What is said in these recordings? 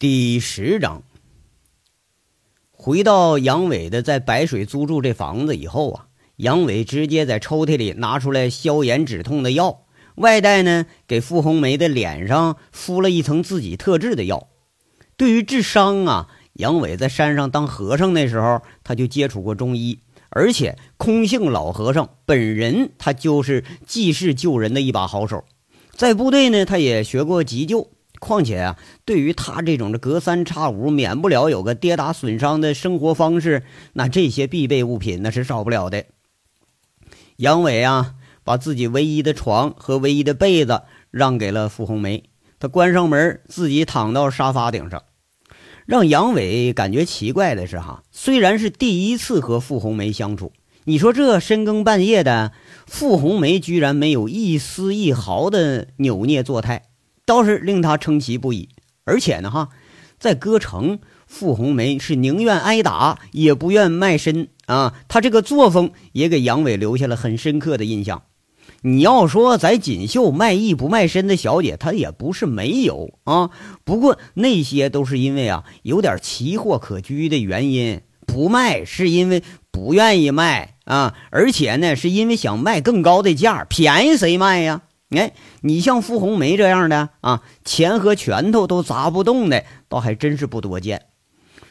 第十章，回到杨伟的在白水租住这房子以后啊，杨伟直接在抽屉里拿出来消炎止痛的药，外带呢给傅红梅的脸上敷了一层自己特制的药。对于治伤啊，杨伟在山上当和尚那时候他就接触过中医，而且空性老和尚本人他就是济世救人的一把好手，在部队呢他也学过急救。况且啊，对于他这种的隔三差五免不了有个跌打损伤的生活方式，那这些必备物品那是少不了的。杨伟啊，把自己唯一的床和唯一的被子让给了傅红梅，他关上门，自己躺到沙发顶上。让杨伟感觉奇怪的是，哈，虽然是第一次和傅红梅相处，你说这深更半夜的，傅红梅居然没有一丝一毫的扭捏作态。倒是令他称奇不已，而且呢，哈，在歌城，傅红梅是宁愿挨打也不愿卖身啊。他这个作风也给杨伟留下了很深刻的印象。你要说在锦绣卖艺不卖身的小姐，她也不是没有啊。不过那些都是因为啊有点奇货可居的原因不卖，是因为不愿意卖啊，而且呢是因为想卖更高的价，便宜谁卖呀？哎，你像傅红梅这样的啊，钱和拳头都砸不动的，倒还真是不多见。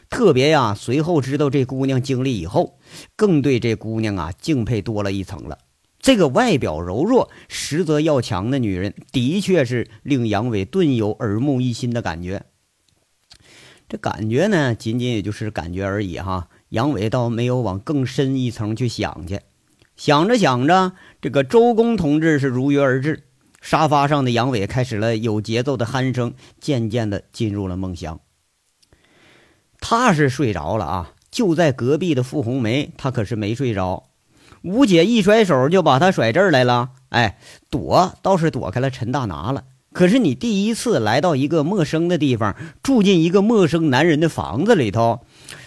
特别呀，随后知道这姑娘经历以后，更对这姑娘啊敬佩多了一层了。这个外表柔弱，实则要强的女人，的确是令杨伟顿有耳目一新的感觉。这感觉呢，仅仅也就是感觉而已哈。杨伟倒没有往更深一层去想去。想着想着，这个周公同志是如约而至。沙发上的杨伟开始了有节奏的鼾声，渐渐的进入了梦乡。他是睡着了啊，就在隔壁的傅红梅，她可是没睡着。吴姐一甩手就把他甩这儿来了，哎，躲倒是躲开了陈大拿了。可是你第一次来到一个陌生的地方，住进一个陌生男人的房子里头，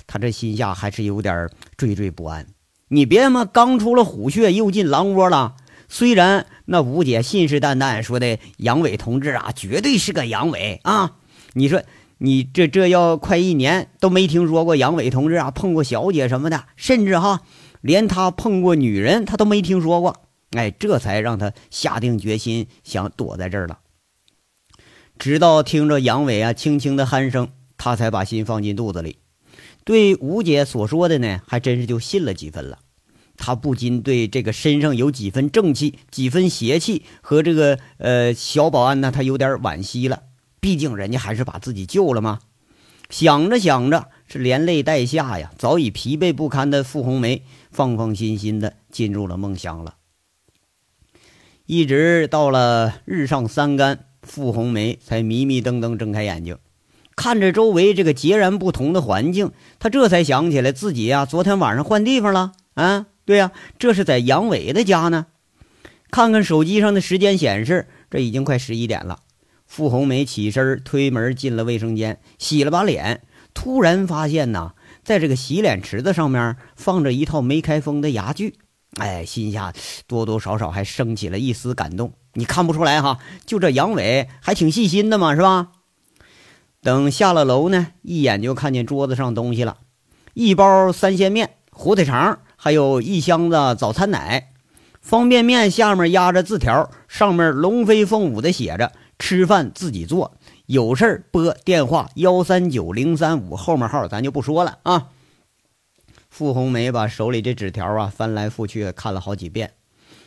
他这心下还是有点惴惴不安。你别嘛，刚出了虎穴，又进狼窝了。虽然那吴姐信誓旦旦说的杨伟同志啊，绝对是个杨伟啊！你说你这这要快一年都没听说过杨伟同志啊碰过小姐什么的，甚至哈连他碰过女人他都没听说过。哎，这才让他下定决心想躲在这儿了。直到听着杨伟啊轻轻的鼾声，他才把心放进肚子里，对吴姐所说的呢，还真是就信了几分了。他不禁对这个身上有几分正气、几分邪气和这个呃小保安呢，他有点惋惜了。毕竟人家还是把自己救了嘛。想着想着，是连累带下呀，早已疲惫不堪的傅红梅放放心心的进入了梦乡了。一直到了日上三竿，傅红梅才迷迷瞪瞪睁开眼睛，看着周围这个截然不同的环境，她这才想起来自己呀，昨天晚上换地方了啊。对呀，这是在杨伟的家呢。看看手机上的时间显示，这已经快十一点了。傅红梅起身推门进了卫生间，洗了把脸，突然发现呐，在这个洗脸池子上面放着一套没开封的牙具。哎，心下多多少少还升起了一丝感动。你看不出来哈？就这杨伟还挺细心的嘛，是吧？等下了楼呢，一眼就看见桌子上东西了：一包三鲜面、火腿肠。还有一箱子早餐奶，方便面下面压着字条，上面龙飞凤舞的写着“吃饭自己做，有事儿拨电话幺三九零三五”，后面号咱就不说了啊。傅红梅把手里这纸条啊翻来覆去看了好几遍，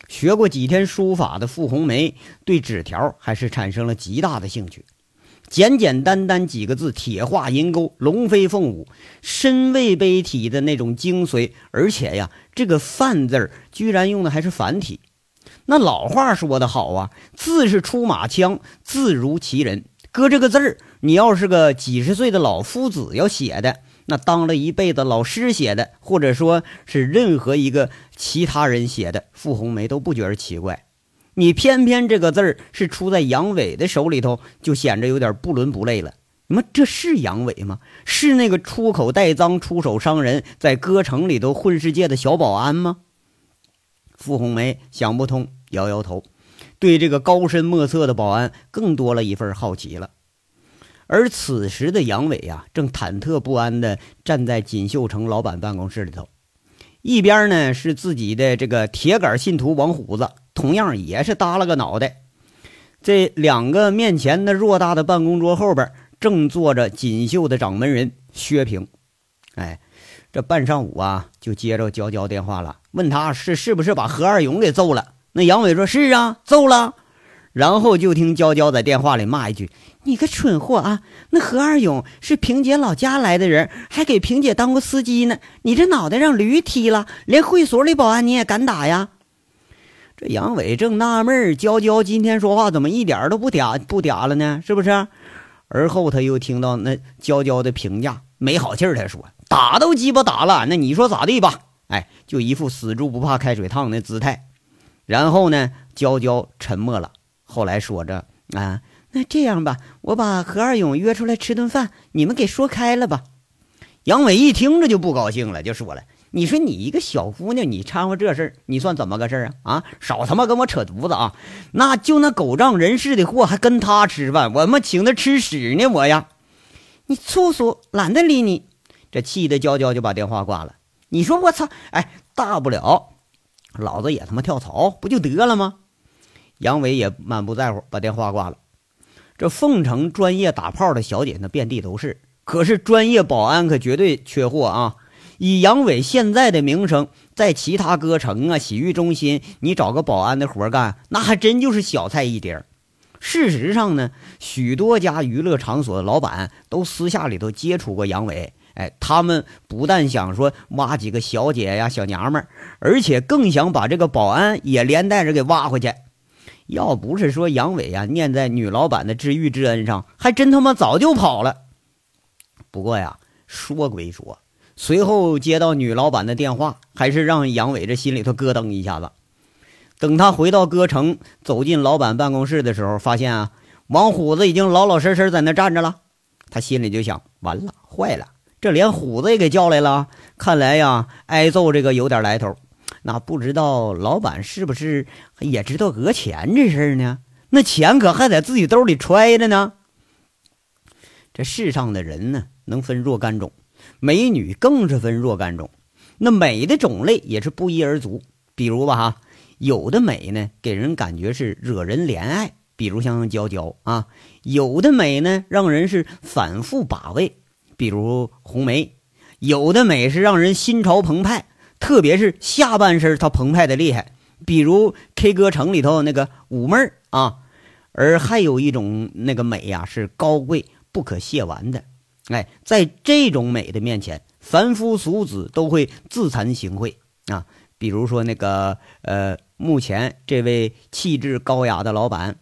学过几天书法的傅红梅对纸条还是产生了极大的兴趣。简简单单几个字，铁画银钩，龙飞凤舞，身位碑体的那种精髓。而且呀，这个“范”字居然用的还是繁体。那老话说得好啊，字是出马枪，字如其人。搁这个字儿，你要是个几十岁的老夫子要写的，那当了一辈子老师写的，或者说是任何一个其他人写的，傅红梅都不觉得奇怪。你偏偏这个字儿是出在杨伟的手里头，就显着有点不伦不类了。你们这是杨伟吗？是那个出口带脏、出手伤人，在歌城里头混世界的小保安吗？傅红梅想不通，摇摇头，对这个高深莫测的保安更多了一份好奇了。而此时的杨伟呀，正忐忑不安地站在锦绣城老板办公室里头，一边呢是自己的这个铁杆信徒王虎子，同样也是耷拉个脑袋。这两个面前的偌大的办公桌后边，正坐着锦绣的掌门人薛平。哎，这半上午啊，就接着娇娇电话了，问他是是不是把何二勇给揍了。那杨伟说是啊，揍了。然后就听娇娇在电话里骂一句：“你个蠢货啊！那何二勇是萍姐老家来的人，还给萍姐当过司机呢。你这脑袋让驴踢了，连会所里保安你也敢打呀？”这杨伟正纳闷娇娇今天说话怎么一点都不嗲不嗲了呢？是不是？而后他又听到那娇娇的评价，没好气儿，他说：“打都鸡巴打了，那你说咋地吧？”哎，就一副死猪不怕开水烫的姿态。然后呢，娇娇沉默了。后来说着啊，那这样吧，我把何二勇约出来吃顿饭，你们给说开了吧。杨伟一听着就不高兴了，就说了：“你说你一个小姑娘，你掺和这事儿，你算怎么个事儿啊？啊，少他妈跟我扯犊子啊！那就那狗仗人势的货，还跟他吃饭，我他妈请他吃屎呢！我呀，你粗俗，懒得理你。这气得娇娇就把电话挂了。你说我操，哎，大不了老子也他妈跳槽，不就得了吗？”杨伟也满不在乎，把电话挂了。这凤城专业打炮的小姐那遍地都是，可是专业保安可绝对缺货啊！以杨伟现在的名声，在其他歌城啊、洗浴中心，你找个保安的活干，那还真就是小菜一碟。事实上呢，许多家娱乐场所的老板都私下里头接触过杨伟，哎，他们不但想说挖几个小姐呀、小娘们儿，而且更想把这个保安也连带着给挖回去。要不是说杨伟呀念在女老板的知遇之恩上，还真他妈早就跑了。不过呀，说归说，随后接到女老板的电话，还是让杨伟这心里头咯噔一下子。等他回到歌城，走进老板办公室的时候，发现啊，王虎子已经老老实实在那站着了。他心里就想：完了，坏了，这连虎子也给叫来了。看来呀，挨揍这个有点来头。那不知道老板是不是也知道讹钱这事儿呢？那钱可还在自己兜里揣着呢。这世上的人呢，能分若干种，美女更是分若干种。那美的种类也是不一而足。比如吧，哈，有的美呢，给人感觉是惹人怜爱，比如像娇娇啊；有的美呢，让人是反复把味，比如红梅；有的美是让人心潮澎湃。特别是下半身，它澎湃的厉害，比如 K 歌城里头那个五妹儿啊。而还有一种那个美呀，是高贵不可亵玩的。哎，在这种美的面前，凡夫俗子都会自惭形秽啊。比如说那个呃，目前这位气质高雅的老板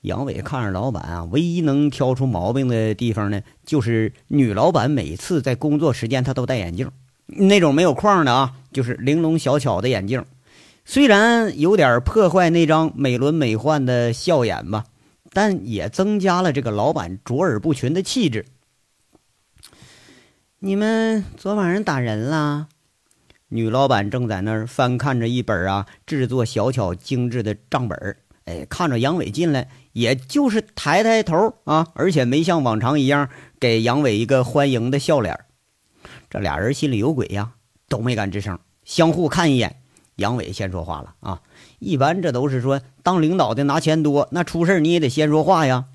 杨伟，看着老板啊，唯一能挑出毛病的地方呢，就是女老板每次在工作时间她都戴眼镜。那种没有框的啊，就是玲珑小巧的眼镜，虽然有点破坏那张美轮美奂的笑眼吧，但也增加了这个老板卓尔不群的气质。你们昨晚上打人了？女老板正在那儿翻看着一本啊制作小巧精致的账本哎，看着杨伟进来，也就是抬抬头啊，而且没像往常一样给杨伟一个欢迎的笑脸。这俩人心里有鬼呀，都没敢吱声，相互看一眼。杨伟先说话了啊，一般这都是说当领导的拿钱多，那出事你也得先说话呀。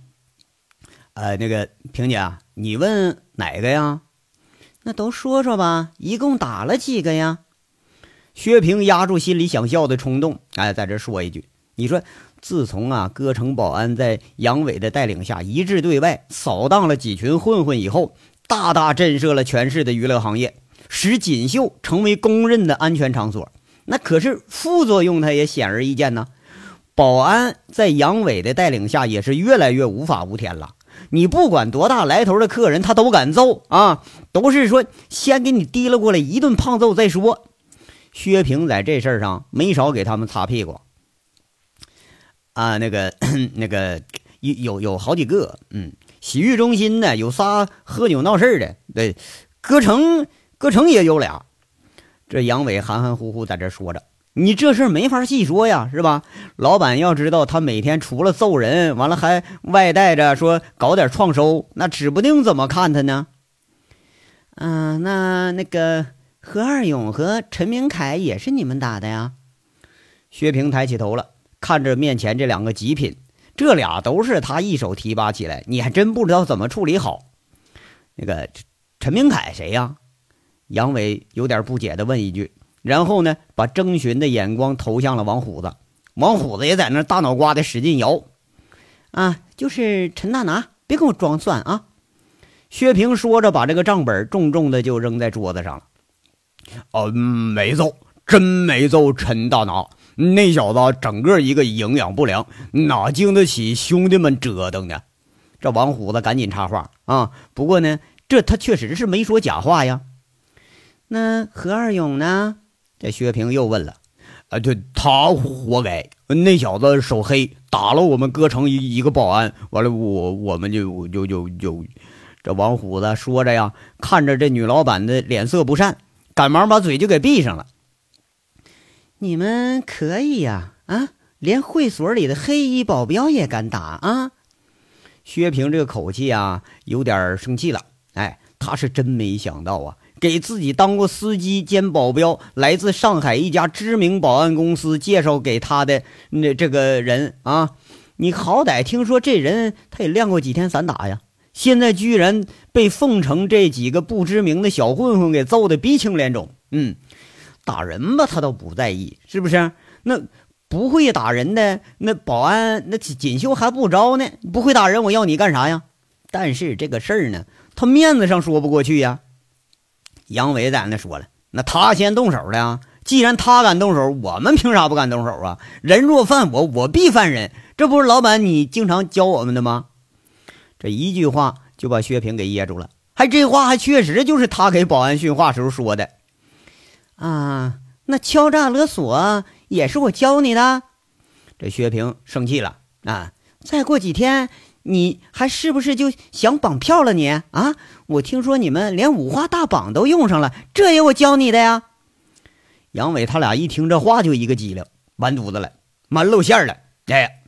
呃，那个萍姐，你问哪个呀？那都说说吧，一共打了几个呀？薛平压住心里想笑的冲动，哎，在这说一句，你说自从啊，歌城保安在杨伟的带领下一致对外扫荡了几群混混以后。大大震慑了全市的娱乐行业，使锦绣成为公认的安全场所。那可是副作用，它也显而易见呢。保安在杨伟的带领下，也是越来越无法无天了。你不管多大来头的客人，他都敢揍啊！都是说先给你提了过来一顿胖揍再说。薛平在这事儿上没少给他们擦屁股啊。那个 那个有有有好几个，嗯。洗浴中心呢，有仨喝酒闹事的，对，歌城歌城也有俩。这杨伟含含糊糊在这说着，你这事儿没法细说呀，是吧？老板要知道他每天除了揍人，完了还外带着说搞点创收，那指不定怎么看他呢。嗯，那那个何二勇和陈明凯也是你们打的呀？薛平抬起头了，看着面前这两个极品，这俩都是他一手提拔起来，你还真不知道怎么处理好。那个陈明凯谁呀？杨伟有点不解的问一句。然后呢，把征询的眼光投向了王虎子，王虎子也在那大脑瓜的使劲摇，啊，就是陈大拿，别跟我装蒜啊！薛平说着，把这个账本重重的就扔在桌子上了。哦，没揍，真没揍陈大拿，那小子整个一个营养不良，哪经得起兄弟们折腾呢？这王虎子赶紧插话啊，不过呢，这他确实是没说假话呀。那何二勇呢？这薛平又问了：“啊，对他活该！那小子手黑，打了我们歌城一一个保安，完了我我们就就就就……这王虎子说着呀，看着这女老板的脸色不善，赶忙把嘴就给闭上了。你们可以呀，啊，连会所里的黑衣保镖也敢打啊！薛平这个口气啊，有点生气了。哎，他是真没想到啊。”给自己当过司机兼保镖，来自上海一家知名保安公司介绍给他的那这个人啊，你好歹听说这人他也练过几天散打呀，现在居然被凤城这几个不知名的小混混给揍得鼻青脸肿。嗯，打人吧他倒不在意，是不是？那不会打人的那保安那锦绣还不招呢？不会打人我要你干啥呀？但是这个事儿呢，他面子上说不过去呀。杨伟在那说了：“那他先动手的！既然他敢动手，我们凭啥不敢动手啊？人若犯我，我必犯人，这不是老板你经常教我们的吗？”这一句话就把薛平给噎住了。还这话还确实就是他给保安训话时候说的啊！那敲诈勒索也是我教你的。这薛平生气了啊！再过几天。你还是不是就想绑票了？你啊，我听说你们连五花大绑都用上了，这也我教你的呀。杨伟他俩一听这话就一个机灵，完犊子了，妈露馅了。哎，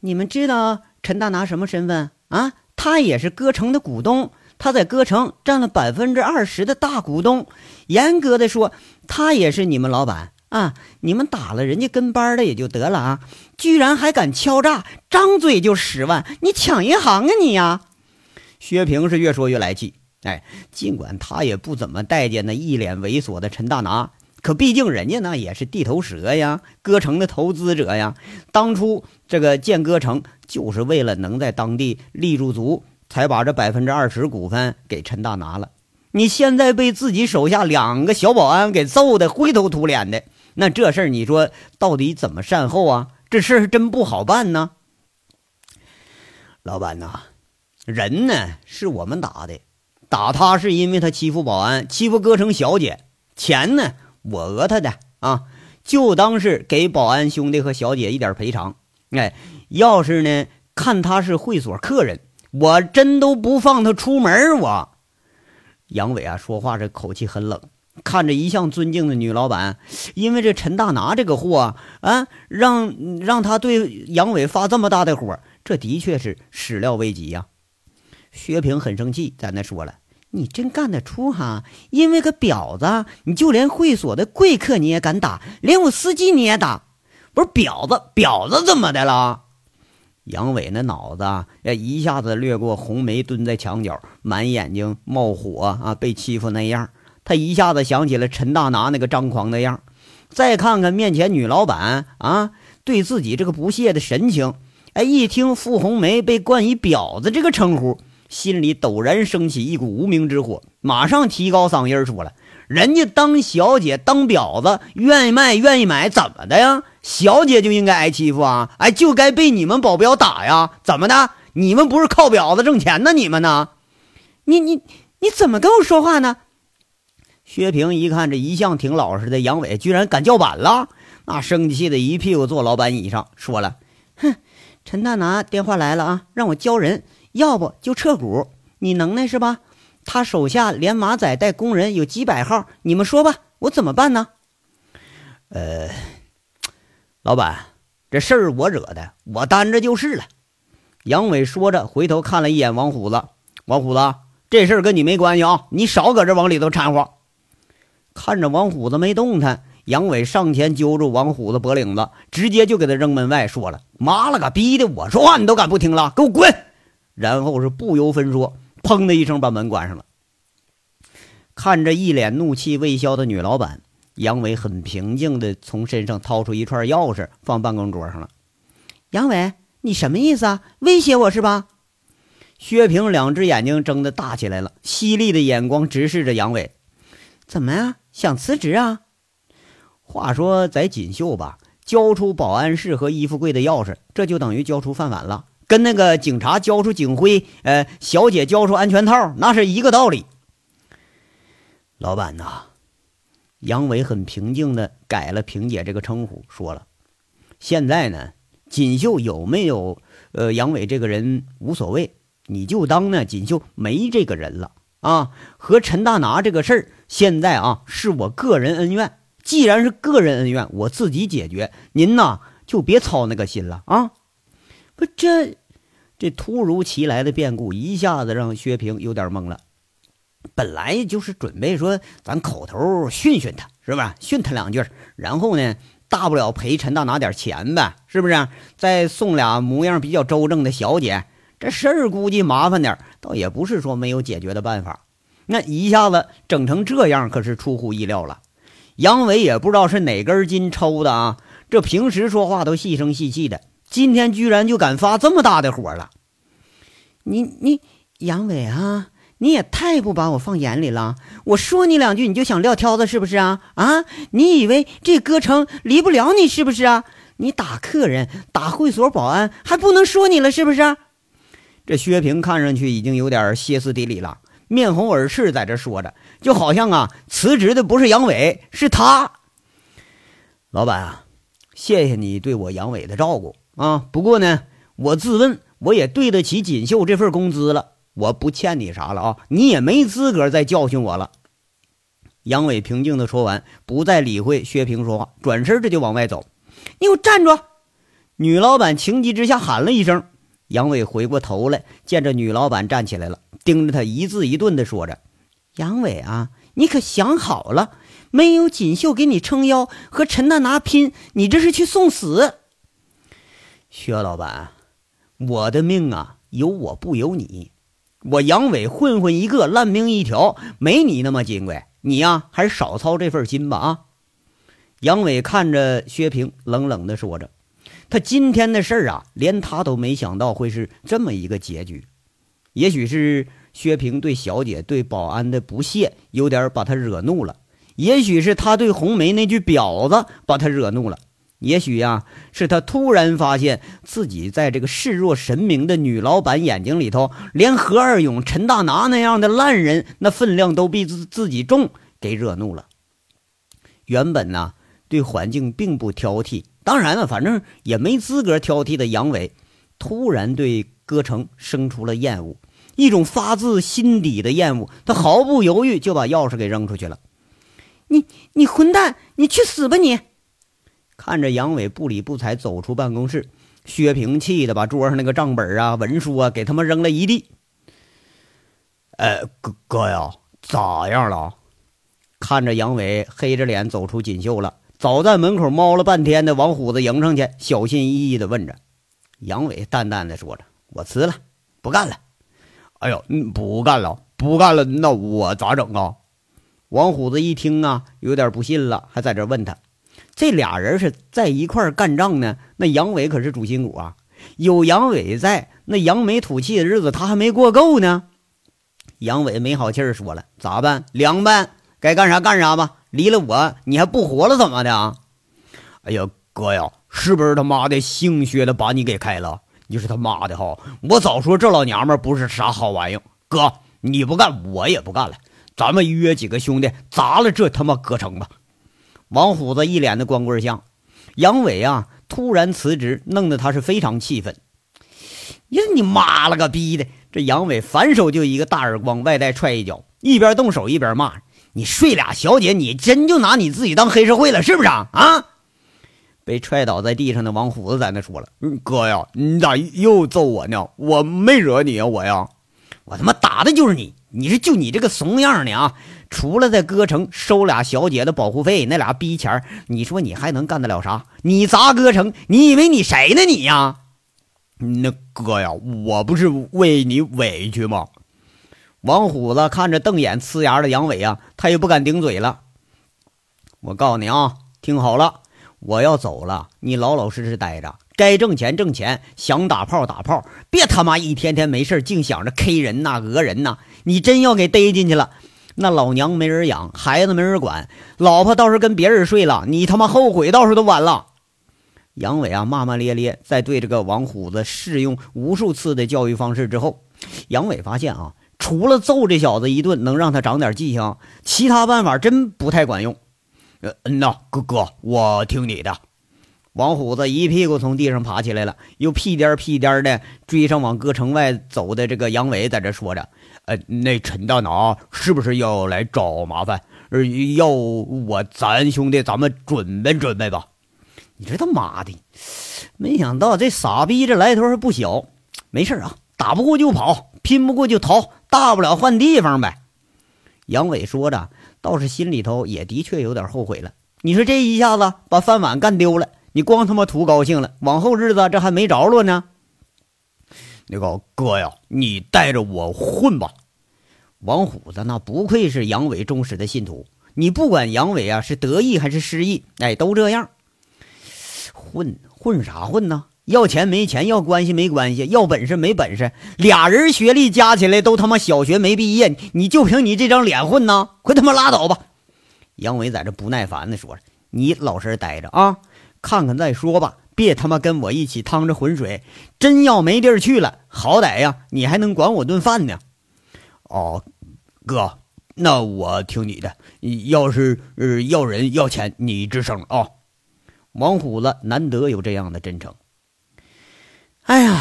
你们知道陈大拿什么身份啊？他也是歌城的股东，他在歌城占了百分之二十的大股东。严格的说，他也是你们老板。啊！你们打了人家跟班的也就得了啊，居然还敢敲诈，张嘴就十万，你抢银行啊你呀！薛平是越说越来气，哎，尽管他也不怎么待见那一脸猥琐的陈大拿，可毕竟人家那也是地头蛇呀，歌城的投资者呀。当初这个建歌城就是为了能在当地立住足，才把这百分之二十股份给陈大拿了。你现在被自己手下两个小保安给揍的灰头土脸的。那这事儿你说到底怎么善后啊？这事儿真不好办呢。老板呐，人呢是我们打的，打他是因为他欺负保安，欺负歌城小姐。钱呢我讹他的啊，就当是给保安兄弟和小姐一点赔偿。哎，要是呢看他是会所客人，我真都不放他出门。我杨伟啊，说话这口气很冷。看着一向尊敬的女老板，因为这陈大拿这个货啊，让让他对杨伟发这么大的火，这的确是始料未及呀。薛平很生气，在那说了：“你真干得出哈？因为个婊子，你就连会所的贵客你也敢打，连我司机你也打？不是婊子，婊子怎么的了？”杨伟那脑子啊，一下子掠过红梅蹲在墙角，满眼睛冒火啊，被欺负那样。他一下子想起了陈大拿那个张狂的样再看看面前女老板啊，对自己这个不屑的神情，哎，一听傅红梅被冠以“婊子”这个称呼，心里陡然升起一股无名之火，马上提高嗓音说了：“人家当小姐当婊子，愿意卖愿意买，怎么的呀？小姐就应该挨欺负啊？哎，就该被你们保镖打呀？怎么的？你们不是靠婊子挣钱呢？你们呢？你你你怎么跟我说话呢？”薛平一看，这一向挺老实的杨伟居然敢叫板了，那生气的一屁股坐老板椅上，说了：“哼，陈大拿电话来了啊，让我交人，要不就撤股。你能耐是吧？他手下连马仔带工人有几百号，你们说吧，我怎么办呢？”呃，老板，这事儿我惹的，我担着就是了。杨伟说着，回头看了一眼王虎子。王虎子，这事儿跟你没关系啊，你少搁这往里头掺和。看着王虎子没动弹，杨伟上前揪住王虎子脖领子，直接就给他扔门外，说了：“妈了个逼的，我说话你都敢不听了，给我滚！”然后是不由分说，砰的一声把门关上了。看着一脸怒气未消的女老板。杨伟很平静地从身上掏出一串钥匙，放办公桌上了。杨伟，你什么意思啊？威胁我是吧？薛平两只眼睛睁得大起来了，犀利的眼光直视着杨伟。怎么呀？想辞职啊？话说在锦绣吧，交出保安室和衣服柜的钥匙，这就等于交出饭碗了，跟那个警察交出警徽，呃，小姐交出安全套，那是一个道理。老板呐。杨伟很平静的改了“萍姐”这个称呼，说了：“现在呢，锦绣有没有呃杨伟这个人无所谓，你就当呢锦绣没这个人了啊。和陈大拿这个事儿，现在啊是我个人恩怨，既然是个人恩怨，我自己解决，您呐就别操那个心了啊。不，这这突如其来的变故一下子让薛平有点懵了。”本来就是准备说，咱口头训训他，是吧？训他两句，然后呢，大不了赔陈大拿点钱呗，是不是？再送俩模样比较周正的小姐，这事儿估计麻烦点，倒也不是说没有解决的办法。那一下子整成这样，可是出乎意料了。杨伟也不知道是哪根筋抽的啊，这平时说话都细声细气的，今天居然就敢发这么大的火了。你你杨伟啊！你也太不把我放眼里了！我说你两句你就想撂挑子是不是啊？啊！你以为这歌城离不了你是不是啊？你打客人、打会所保安还不能说你了是不是？这薛平看上去已经有点歇斯底里了，面红耳赤，在这说着，就好像啊辞职的不是杨伟，是他。老板啊，谢谢你对我杨伟的照顾啊！不过呢，我自问我也对得起锦绣这份工资了。我不欠你啥了啊，你也没资格再教训我了。杨伟平静的说完，不再理会薛平说话，转身这就往外走。你给我站住！女老板情急之下喊了一声。杨伟回过头来，见着女老板站起来了，盯着他一字一顿的说着：“杨伟啊，你可想好了，没有锦绣给你撑腰，和陈大拿拼，你这是去送死。”薛老板，我的命啊，有我不由你。我杨伟混混一个，烂命一条，没你那么金贵。你呀，还是少操这份心吧啊！杨伟看着薛平，冷冷的说着：“他今天的事儿啊，连他都没想到会是这么一个结局。也许是薛平对小姐、对保安的不屑，有点把他惹怒了；也许是他对红梅那句婊子把他惹怒了。”也许呀，是他突然发现自己在这个视若神明的女老板眼睛里头，连何二勇、陈大拿那样的烂人，那分量都比自自己重，给惹怒了。原本呢，对环境并不挑剔，当然了，反正也没资格挑剔的杨伟，突然对歌城生出了厌恶，一种发自心底的厌恶。他毫不犹豫就把钥匙给扔出去了。你你混蛋，你去死吧你！看着杨伟不理不睬走出办公室，薛平气的把桌上那个账本啊、文书啊给他们扔了一地。哎，哥哥呀，咋样了？看着杨伟黑着脸走出锦绣了，早在门口猫了半天的王虎子迎上去，小心翼翼的问着。杨伟淡淡的说着：“我辞了，不干了。”哎呦，不干了，不干了，那我咋整啊？王虎子一听啊，有点不信了，还在这问他。这俩人是在一块干仗呢，那杨伟可是主心骨啊！有杨伟在，那扬眉吐气的日子他还没过够呢。杨伟没好气儿说了：“咋办？凉拌，该干啥干啥吧。离了我，你还不活了怎么的啊？”哎呀，哥呀，是不是他妈的姓薛的把你给开了？你是他妈的哈！我早说这老娘们不是啥好玩意。哥，你不干，我也不干了。咱们约几个兄弟砸了这他妈歌城吧！王虎子一脸的光棍相，杨伟啊突然辞职，弄得他是非常气愤。呀，你妈了个逼的！这杨伟反手就一个大耳光，外带踹一脚，一边动手一边骂：“你睡俩小姐，你真就拿你自己当黑社会了，是不是啊？啊！被踹倒在地上的王虎子在那说了：“哥呀，你咋又揍我呢？我没惹你啊，我呀，我他妈打的就是你！你是就你这个怂样的啊！除了在歌城收俩小姐的保护费，那俩逼钱你说你还能干得了啥？你砸歌城，你以为你谁呢你呀？那哥呀，我不是为你委屈吗？”王虎子看着瞪眼呲牙的杨伟啊，他也不敢顶嘴了。我告诉你啊，听好了。我要走了，你老老实实待着，该挣钱挣钱，想打炮打炮，别他妈一天天没事净想着 K 人呐、讹人呐。你真要给逮进去了，那老娘没人养，孩子没人管，老婆倒是跟别人睡了，你他妈后悔倒是都晚了。杨伟啊，骂骂咧咧，在对这个王虎子试用无数次的教育方式之后，杨伟发现啊，除了揍这小子一顿能让他长点记性，其他办法真不太管用。嗯呐，哥哥，我听你的。王虎子一屁股从地上爬起来了，又屁颠屁颠的追上往歌城外走的这个杨伟，在这说着：“呃，那陈大拿是不是要来找麻烦？呃，要我咱兄弟咱们准备准备吧。”你这他妈的，没想到这傻逼这来头还不小。没事啊，打不过就跑，拼不过就逃，大不了换地方呗。杨伟说着。倒是心里头也的确有点后悔了。你说这一下子把饭碗干丢了，你光他妈图高兴了，往后日子这还没着落呢。那个哥呀，你带着我混吧。王虎子那不愧是杨伟忠实的信徒，你不管杨伟啊是得意还是失意，哎，都这样。混混啥混呢？要钱没钱，要关系没关系，要本事没本事，俩人学历加起来都他妈小学没毕业，你就凭你这张脸混呢？快他妈拉倒吧！杨伟在这不耐烦的说着：“你老实待着啊，看看再说吧，别他妈跟我一起趟着浑水。真要没地儿去了，好歹呀，你还能管我顿饭呢。”哦，哥，那我听你的。要是呃要人要钱，你吱声啊。王虎子难得有这样的真诚。哎呀，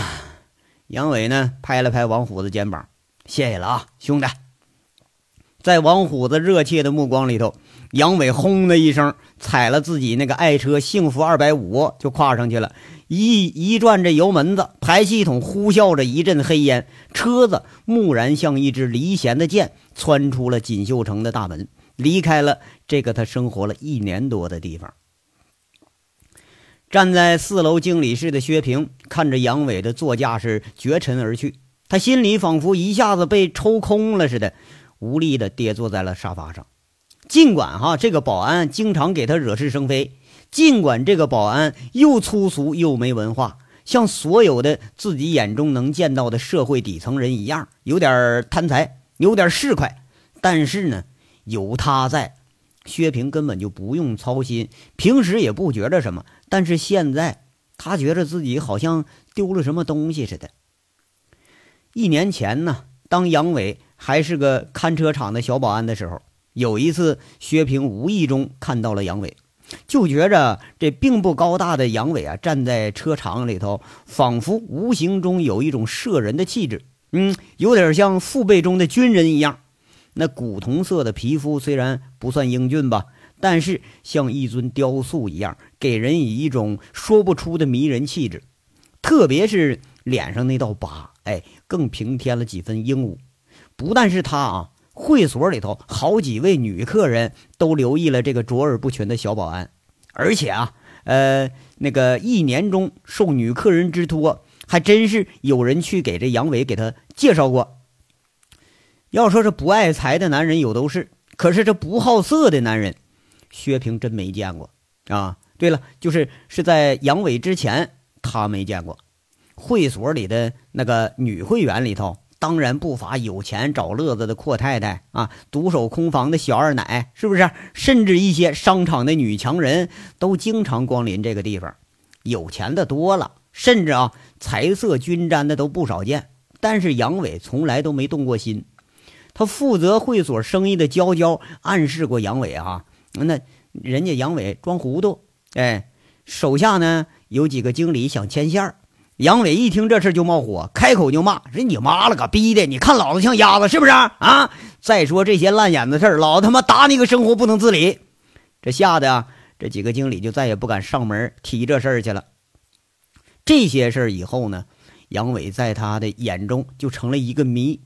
杨伟呢？拍了拍王虎子肩膀，谢谢了啊，兄弟。在王虎子热切的目光里头，杨伟轰的一声踩了自己那个爱车幸福二百五，就跨上去了。一一转这油门子，排气筒呼啸着一阵黑烟，车子蓦然像一支离弦的箭，窜出了锦绣城的大门，离开了这个他生活了一年多的地方。站在四楼经理室的薛平看着杨伟的座驾是绝尘而去，他心里仿佛一下子被抽空了似的，无力的跌坐在了沙发上。尽管哈这个保安经常给他惹是生非，尽管这个保安又粗俗又没文化，像所有的自己眼中能见到的社会底层人一样，有点贪财，有点市侩，但是呢，有他在。薛平根本就不用操心，平时也不觉着什么，但是现在他觉着自己好像丢了什么东西似的。一年前呢，当杨伟还是个看车厂的小保安的时候，有一次薛平无意中看到了杨伟，就觉着这并不高大的杨伟啊，站在车厂里头，仿佛无形中有一种摄人的气质，嗯，有点像父辈中的军人一样。那古铜色的皮肤虽然不算英俊吧，但是像一尊雕塑一样，给人以一种说不出的迷人气质。特别是脸上那道疤，哎，更平添了几分英武。不但是他啊，会所里头好几位女客人都留意了这个卓尔不群的小保安，而且啊，呃，那个一年中受女客人之托，还真是有人去给这杨伟给他介绍过。要说这不爱财的男人有都是，可是这不好色的男人，薛平真没见过啊。对了，就是是在杨伟之前，他没见过。会所里的那个女会员里头，当然不乏有钱找乐子的阔太太啊，独守空房的小二奶，是不是？甚至一些商场的女强人都经常光临这个地方，有钱的多了，甚至啊，财色均沾的都不少见。但是杨伟从来都没动过心。他负责会所生意的娇娇暗示过杨伟啊，那人家杨伟装糊涂，哎，手下呢有几个经理想牵线儿，杨伟一听这事就冒火，开口就骂：“说你妈了个逼的！你看老子像鸭子是不是啊？再说这些烂眼子事儿，老他妈打你个生活不能自理！这吓得啊，这几个经理就再也不敢上门提这事儿去了。这些事儿以后呢，杨伟在他的眼中就成了一个谜，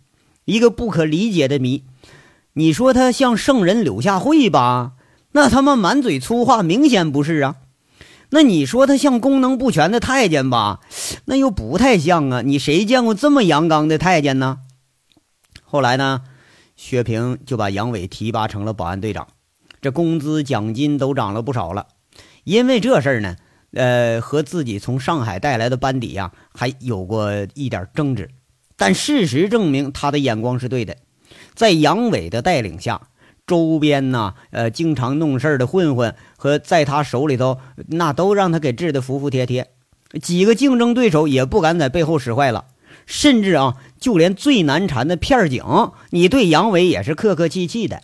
一个不可理解的谜。你说他像圣人柳下惠吧？那他妈满嘴粗话，明显不是啊。那你说他像功能不全的太监吧？那又不太像啊！你谁见过这么阳刚的太监呢？后来呢，薛平就把杨伟提拔成了保安队长，这工资奖金都涨了不少了。因为这事儿呢，呃，和自己从上海带来的班底呀，还有过一点争执。但事实证明，他的眼光是对的，在杨伟的带领下。周边呐，呃，经常弄事儿的混混和在他手里头，那都让他给治得服服帖帖。几个竞争对手也不敢在背后使坏了，甚至啊，就连最难缠的片警，你对杨伟也是客客气气的。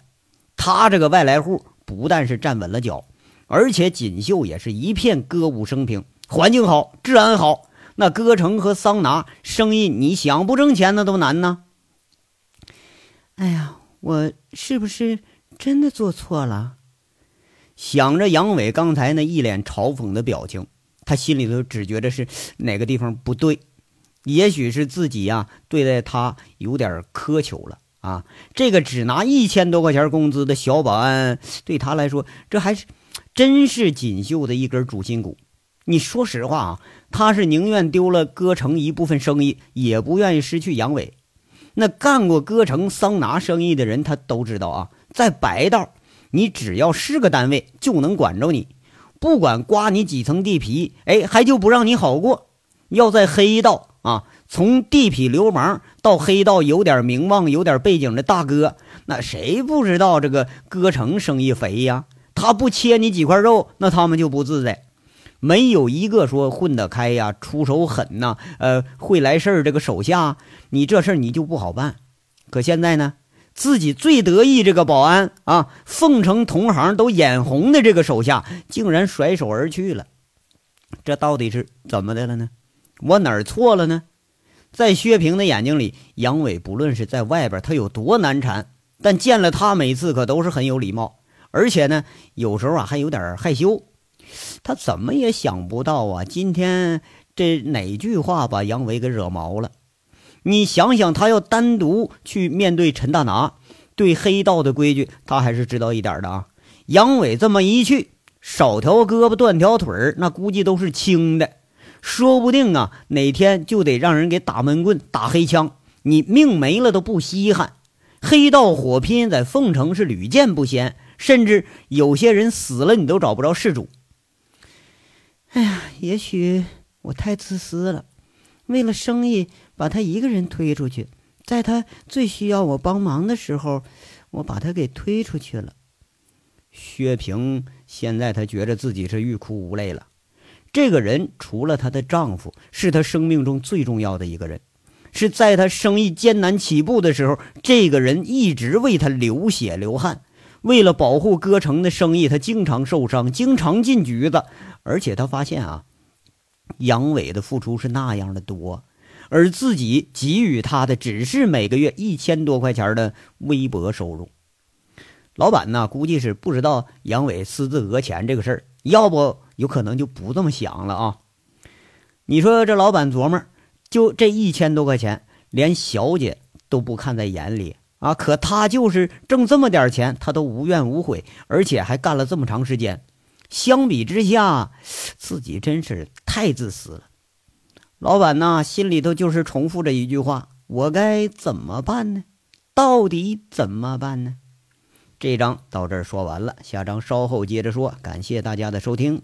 他这个外来户不但是站稳了脚，而且锦绣也是一片歌舞升平，环境好，治安好。那歌城和桑拿生意，你想不挣钱那都难呢。哎呀，我是不是？真的做错了，想着杨伟刚才那一脸嘲讽的表情，他心里头只觉得是哪个地方不对，也许是自己呀对待他有点苛求了啊。这个只拿一千多块钱工资的小保安，对他来说，这还是真是锦绣的一根主心骨。你说实话啊，他是宁愿丢了歌城一部分生意，也不愿意失去杨伟。那干过歌城桑拿生意的人，他都知道啊。在白道，你只要是个单位，就能管着你，不管刮你几层地皮，哎，还就不让你好过。要在黑道啊，从地痞流氓到黑道有点名望、有点背景的大哥，那谁不知道这个歌城生意肥呀？他不切你几块肉，那他们就不自在。没有一个说混得开呀、出手狠呐、呃，会来事儿。这个手下，你这事儿你就不好办。可现在呢？自己最得意这个保安啊，奉承同行都眼红的这个手下，竟然甩手而去了，这到底是怎么的了呢？我哪儿错了呢？在薛平的眼睛里，杨伟不论是在外边他有多难缠，但见了他每次可都是很有礼貌，而且呢，有时候啊还有点害羞。他怎么也想不到啊，今天这哪句话把杨伟给惹毛了？你想想，他要单独去面对陈大拿，对黑道的规矩，他还是知道一点的啊。杨伟这么一去，少条胳膊断条腿儿，那估计都是轻的，说不定啊，哪天就得让人给打闷棍、打黑枪，你命没了都不稀罕。黑道火拼在凤城是屡见不鲜，甚至有些人死了，你都找不着事主。哎呀，也许我太自私了，为了生意。把他一个人推出去，在他最需要我帮忙的时候，我把他给推出去了。薛平现在他觉得自己是欲哭无泪了。这个人除了她的丈夫，是他生命中最重要的一个人，是在他生意艰难起步的时候，这个人一直为他流血流汗。为了保护歌城的生意，他经常受伤，经常进局子。而且他发现啊，杨伟的付出是那样的多。而自己给予他的只是每个月一千多块钱的微薄收入，老板呢估计是不知道杨伟私自讹钱这个事儿，要不有可能就不这么想了啊。你说这老板琢磨，就这一千多块钱，连小姐都不看在眼里啊，可他就是挣这么点钱，他都无怨无悔，而且还干了这么长时间。相比之下，自己真是太自私了。老板呐，心里头就是重复着一句话：“我该怎么办呢？到底怎么办呢？”这章到这儿说完了，下章稍后接着说。感谢大家的收听。